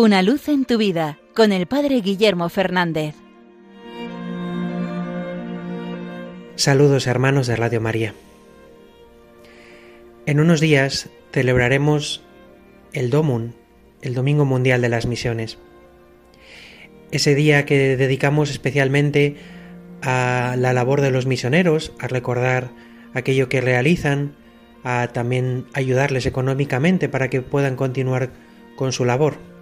Una luz en tu vida con el Padre Guillermo Fernández. Saludos hermanos de Radio María. En unos días celebraremos el Domun, el Domingo Mundial de las Misiones. Ese día que dedicamos especialmente a la labor de los misioneros, a recordar aquello que realizan, a también ayudarles económicamente para que puedan continuar con su labor.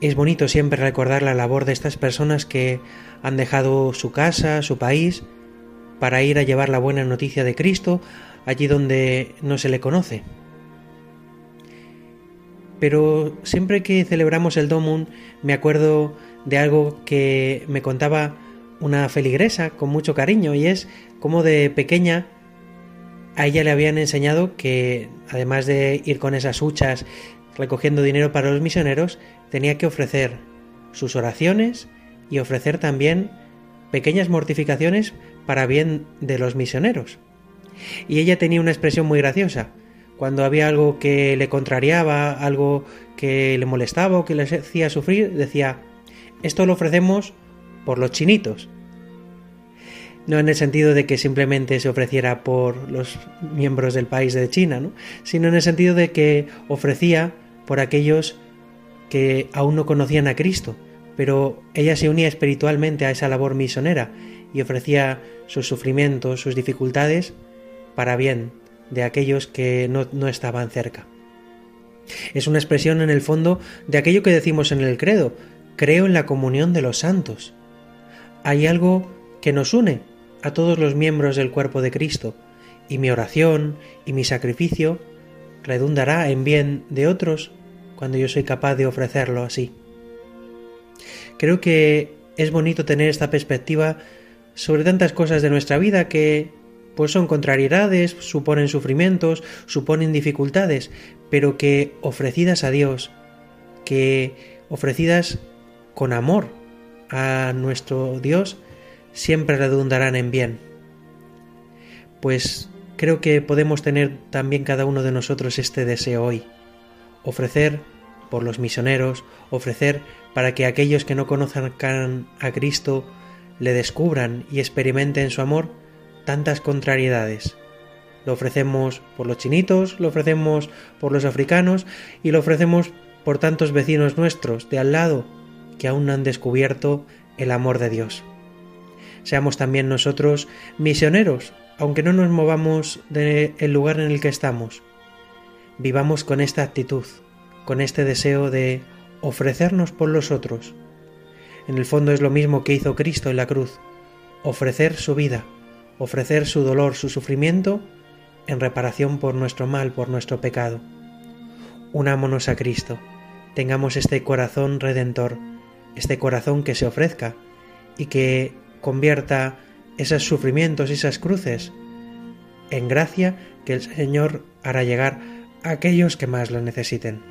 Es bonito siempre recordar la labor de estas personas que han dejado su casa, su país, para ir a llevar la buena noticia de Cristo allí donde no se le conoce. Pero siempre que celebramos el Domun me acuerdo de algo que me contaba una feligresa con mucho cariño y es como de pequeña a ella le habían enseñado que, además de ir con esas huchas recogiendo dinero para los misioneros, tenía que ofrecer sus oraciones y ofrecer también pequeñas mortificaciones para bien de los misioneros. Y ella tenía una expresión muy graciosa. Cuando había algo que le contrariaba, algo que le molestaba o que le hacía sufrir, decía, esto lo ofrecemos por los chinitos no en el sentido de que simplemente se ofreciera por los miembros del país de China, sino en el sentido de que ofrecía por aquellos que aún no conocían a Cristo, pero ella se unía espiritualmente a esa labor misionera y ofrecía sus sufrimientos, sus dificultades, para bien de aquellos que no, no estaban cerca. Es una expresión en el fondo de aquello que decimos en el credo, creo en la comunión de los santos. Hay algo que nos une a todos los miembros del cuerpo de Cristo, y mi oración y mi sacrificio redundará en bien de otros cuando yo soy capaz de ofrecerlo así. Creo que es bonito tener esta perspectiva sobre tantas cosas de nuestra vida que pues son contrariedades, suponen sufrimientos, suponen dificultades, pero que ofrecidas a Dios, que ofrecidas con amor a nuestro Dios, siempre redundarán en bien. Pues creo que podemos tener también cada uno de nosotros este deseo hoy, ofrecer por los misioneros, ofrecer para que aquellos que no conozcan a Cristo le descubran y experimenten su amor tantas contrariedades. Lo ofrecemos por los chinitos, lo ofrecemos por los africanos y lo ofrecemos por tantos vecinos nuestros de al lado que aún no han descubierto el amor de Dios seamos también nosotros misioneros, aunque no nos movamos del lugar en el que estamos. Vivamos con esta actitud, con este deseo de ofrecernos por los otros. En el fondo es lo mismo que hizo Cristo en la cruz, ofrecer su vida, ofrecer su dolor, su sufrimiento, en reparación por nuestro mal, por nuestro pecado. Unámonos a Cristo, tengamos este corazón redentor, este corazón que se ofrezca y que convierta esos sufrimientos esas cruces en gracia que el Señor hará llegar a aquellos que más lo necesiten.